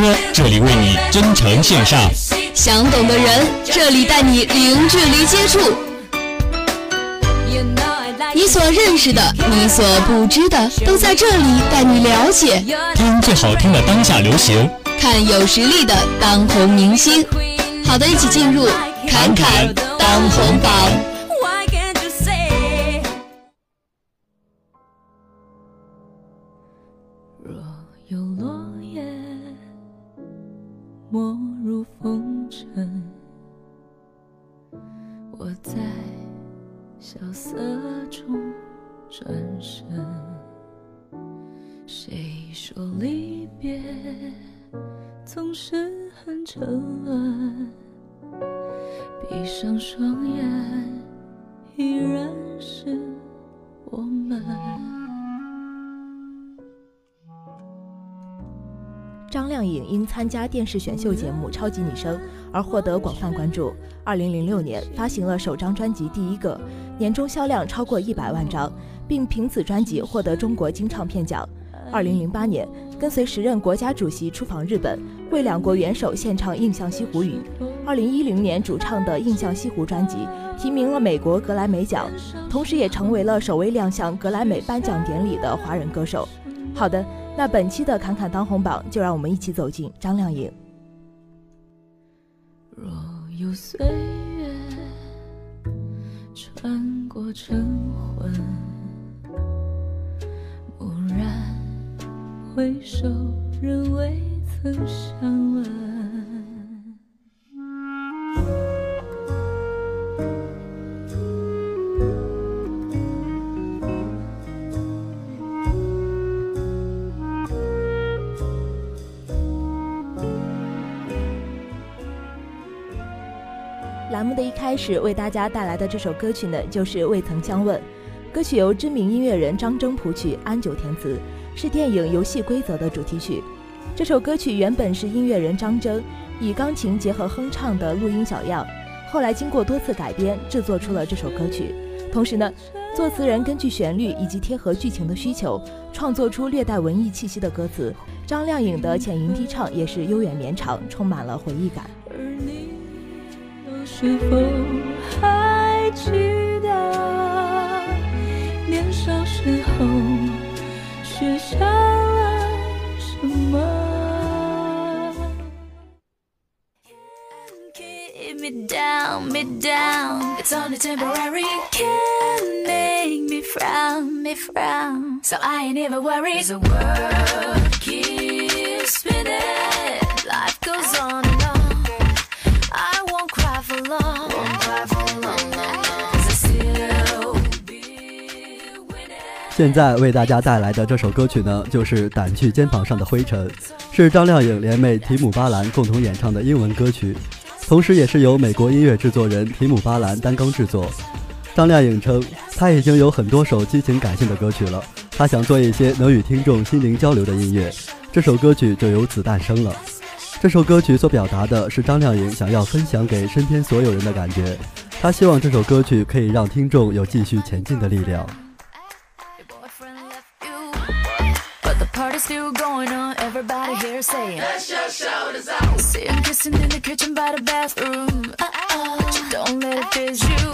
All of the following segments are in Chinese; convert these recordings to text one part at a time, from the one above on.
歌，这里为你真诚献上；想懂的人，这里带你零距离接触。你所认识的，你所不知的，都在这里带你了解。听最好听的当下流行，看有实力的当红明星。好的，一起进入侃侃当红榜。尘埃，闭上双眼，依然是我们张靓颖因参加电视选秀节目《超级女声》而获得广泛关注。二零零六年发行了首张专辑《第一个》，年终销量超过一百万张，并凭此专辑获得中国金唱片奖。二零零八年，跟随时任国家主席出访日本，为两国元首献唱《印象西湖语》。二零一零年主唱的《印象西湖》专辑提名了美国格莱美奖，同时也成为了首位亮相格莱美颁奖典礼的华人歌手。好的，那本期的侃侃当红榜，就让我们一起走进张靓颖。若有岁月穿过晨昏。蓦然回首，仍未曾相问。栏目的一开始，为大家带来的这首歌曲呢，就是《未曾相问》。歌曲由知名音乐人张征谱曲，安九填词。是电影《游戏规则》的主题曲。这首歌曲原本是音乐人张征以钢琴结合哼唱的录音小样，后来经过多次改编制作出了这首歌曲。同时呢，作词人根据旋律以及贴合剧情的需求，创作出略带文艺气息的歌词。张靓颖的浅吟低唱也是悠远绵长，充满了回忆感。而你是否还记得年少时候？许下 me down, me down. It's only temporary. Can't make me frown, me frown. So I ain't ever worried. The world keeps spinning. Life goes on and on. I won't cry for long. Won't cry for long, long, long. 现在为大家带来的这首歌曲呢，就是《掸去肩膀上的灰尘》，是张靓颖联袂提姆·巴兰共同演唱的英文歌曲，同时也是由美国音乐制作人提姆·巴兰担纲制作。张靓颖称，她已经有很多首激情感性的歌曲了，她想做一些能与听众心灵交流的音乐，这首歌曲就由此诞生了。这首歌曲所表达的是张靓颖想要分享给身边所有人的感觉，她希望这首歌曲可以让听众有继续前进的力量。Still going on, everybody here saying Let's just shout us out See him kissing in the kitchen by the bathroom. Uh-uh. But you don't let it fizz you.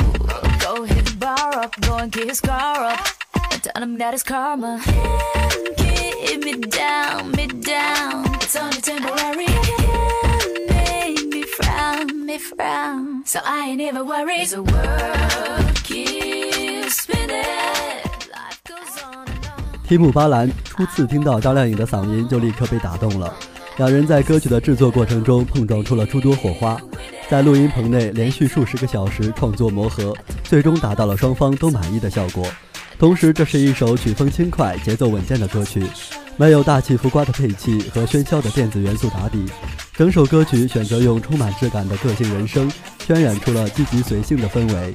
Go hit the bar up, go and kiss his car up. And tell him that it's karma. Can't keep me down, me down. It's only temporary. Make me frown, me frown. So I ain't ever worried. The world keeps spinning 提姆·巴兰初次听到张靓颖的嗓音，就立刻被打动了。两人在歌曲的制作过程中碰撞出了诸多火花，在录音棚内连续数十个小时创作磨合，最终达到了双方都满意的效果。同时，这是一首曲风轻快、节奏稳健的歌曲，没有大气浮夸的配器和喧嚣的电子元素打底。整首歌曲选择用充满质感的个性人声，渲染出了积极随性的氛围。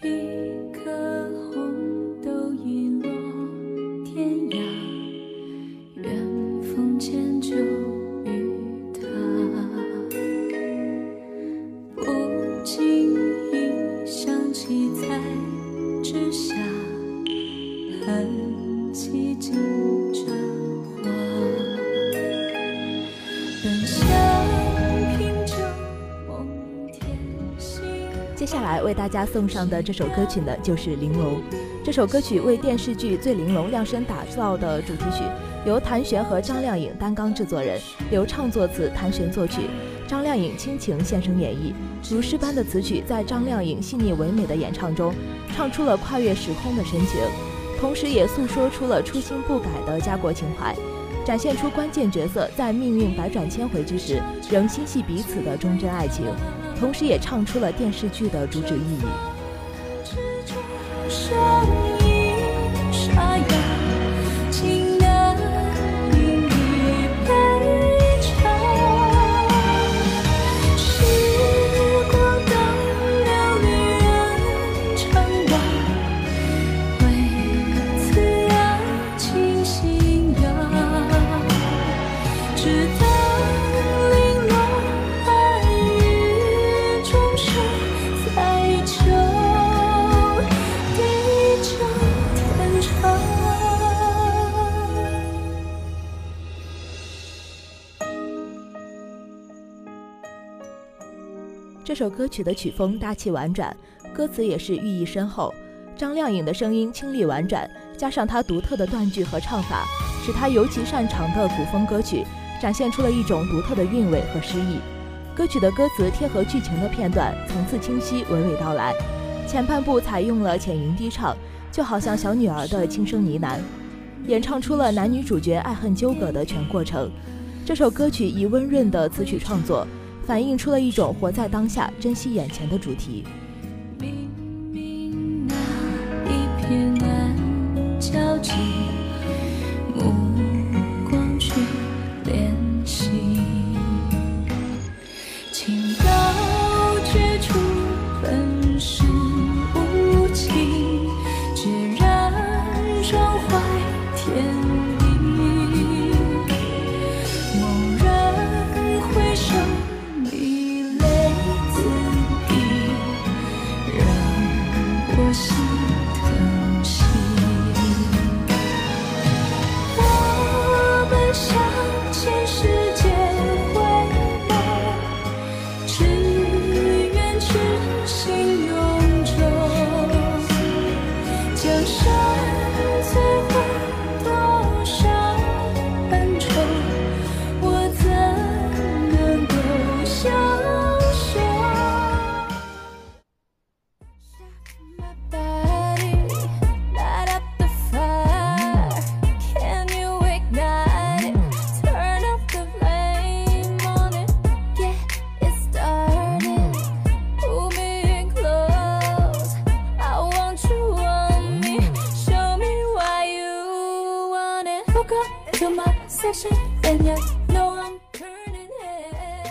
一颗为大家送上的这首歌曲呢，就是《玲珑》。这首歌曲为电视剧《醉玲珑》量身打造的主题曲，由谭旋和张靓颖担纲制作人，刘畅作词，谭旋作曲，张靓颖倾情献声演绎。如诗般的词曲，在张靓颖细腻唯美的演唱中，唱出了跨越时空的深情，同时也诉说出了初心不改的家国情怀，展现出关键角色在命运百转千回之时，仍心系彼此的忠贞爱情。同时也唱出了电视剧的主旨意义。这首歌曲的曲风大气婉转，歌词也是寓意深厚。张靓颖的声音清丽婉转，加上她独特的断句和唱法，使她尤其擅长的古风歌曲展现出了一种独特的韵味和诗意。歌曲的歌词贴合剧情的片段，层次清晰，娓娓道来。前半部采用了浅吟低唱，就好像小女儿的轻声呢喃，演唱出了男女主角爱恨纠葛的全过程。这首歌曲以温润的词曲创作。反映出了一种活在当下、珍惜眼前的主题。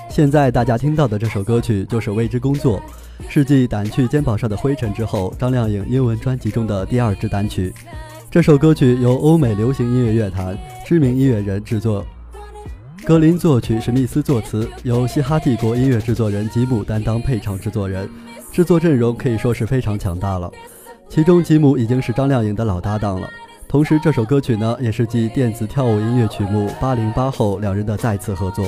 现在大家听到的这首歌曲就是《为之工作》，是继《掸去肩膀上的灰尘》之后，张靓颖英文专辑中的第二支单曲。这首歌曲由欧美流行音乐乐坛知名音乐人制作，格林作曲，史密斯作词，由嘻哈帝国音乐制作人吉姆担当配唱制作人，制作阵容可以说是非常强大了。其中吉姆已经是张靓颖的老搭档了。同时，这首歌曲呢，也是继电子跳舞音乐曲目《八零八》后两人的再次合作。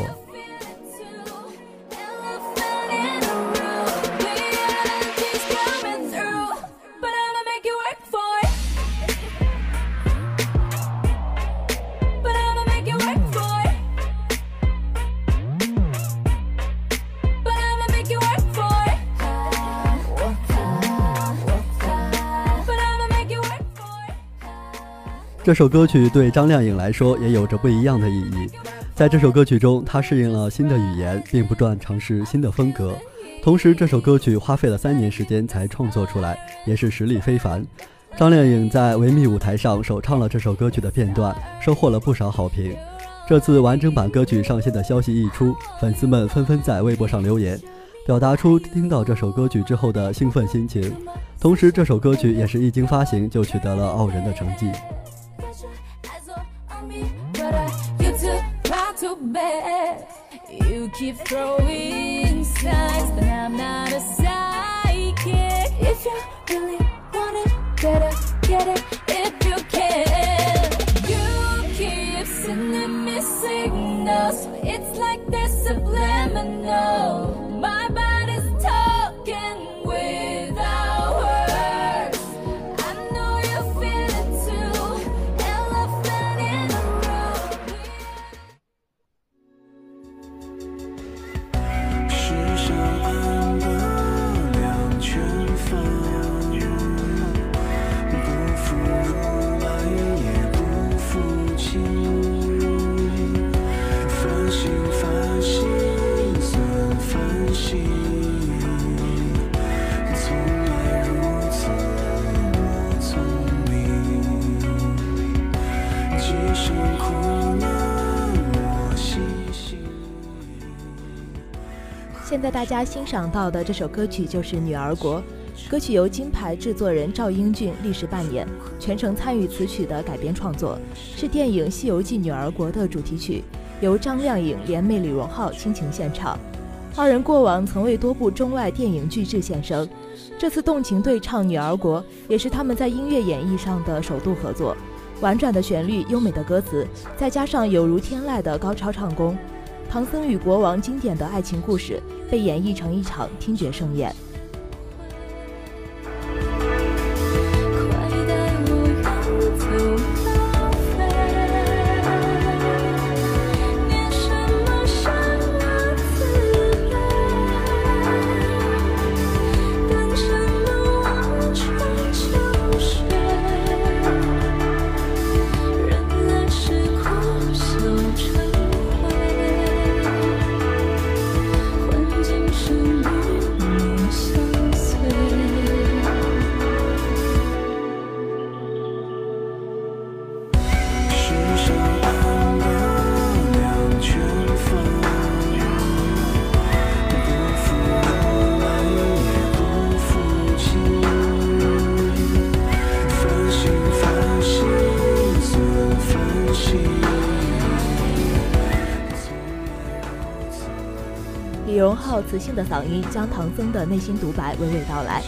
这首歌曲对张靓颖来说也有着不一样的意义。在这首歌曲中，她适应了新的语言，并不断尝试新的风格。同时，这首歌曲花费了三年时间才创作出来，也是实力非凡。张靓颖在维密舞台上首唱了这首歌曲的片段，收获了不少好评。这次完整版歌曲上线的消息一出，粉丝们纷纷在微博上留言，表达出听到这首歌曲之后的兴奋心情。同时，这首歌曲也是一经发行就取得了傲人的成绩。bad. You keep throwing signs but I'm not a psychic. If you really want it, better get it if you can. You keep sending me signals. It's like they're subliminal. 现在大家欣赏到的这首歌曲就是《女儿国》，歌曲由金牌制作人赵英俊历时半年，全程参与词曲的改编创作，是电影《西游记女儿国》的主题曲，由张靓颖联袂李荣浩倾情献唱。二人过往曾为多部中外电影巨制献声，这次动情对唱《女儿国》也是他们在音乐演绎上的首度合作。婉转的旋律、优美的歌词，再加上有如天籁的高超唱功，唐僧与国王经典的爱情故事被演绎成一场听觉盛宴。李荣浩磁性的嗓音将唐僧的内心独白娓娓道来，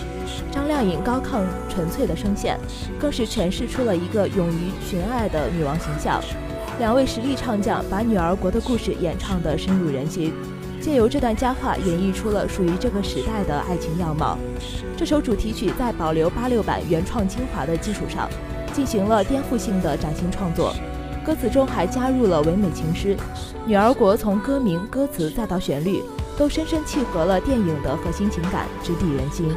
张靓颖高亢纯粹的声线，更是诠释出了一个勇于寻爱的女王形象。两位实力唱将把女儿国的故事演唱得深入人心，借由这段佳话演绎出了属于这个时代的爱情样貌。这首主题曲在保留八六版原创精华的基础上，进行了颠覆性的崭新创作。歌词中还加入了唯美情诗，女儿国从歌名、歌词再到旋律，都深深契合了电影的核心情感，直抵人心。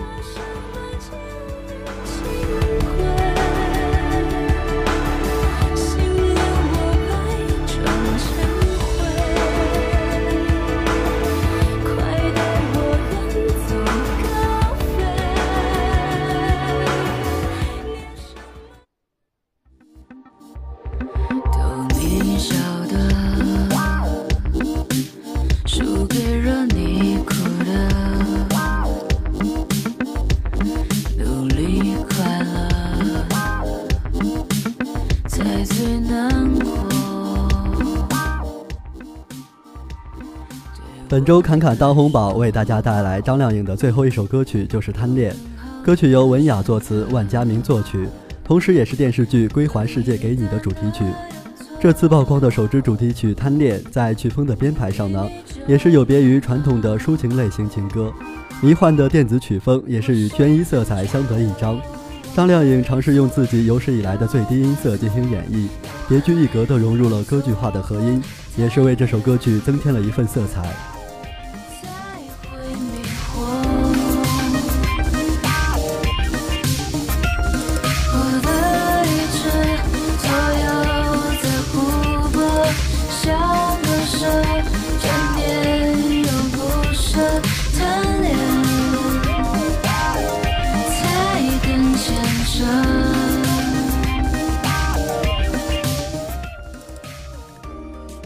周侃侃当红榜为大家带来张靓颖的最后一首歌曲，就是《贪恋》。歌曲由文雅作词，万家明作曲，同时也是电视剧《归还世界给你》的主题曲。这次曝光的首支主题曲《贪恋》，在曲风的编排上呢，也是有别于传统的抒情类型情歌，迷幻的电子曲风也是与娟衣色彩相得益彰。张靓颖尝试用自己有史以来的最低音色进行演绎，别具一格地融入了歌剧化的和音，也是为这首歌曲增添了一份色彩。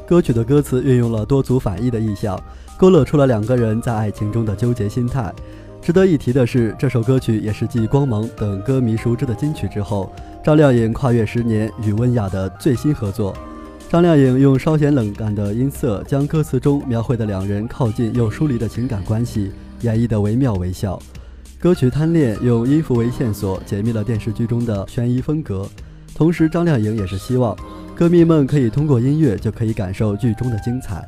歌曲的歌词运用了多组反义的意象，勾勒出了两个人在爱情中的纠结心态。值得一提的是，这首歌曲也是继《光芒》等歌迷熟知的金曲之后，张靓颖跨越十年与温雅的最新合作。张靓颖用稍显冷感的音色，将歌词中描绘的两人靠近又疏离的情感关系演绎得惟妙惟肖。歌曲《贪恋》用音符为线索，解密了电视剧中的悬疑风格。同时，张靓颖也是希望歌迷们可以通过音乐就可以感受剧中的精彩。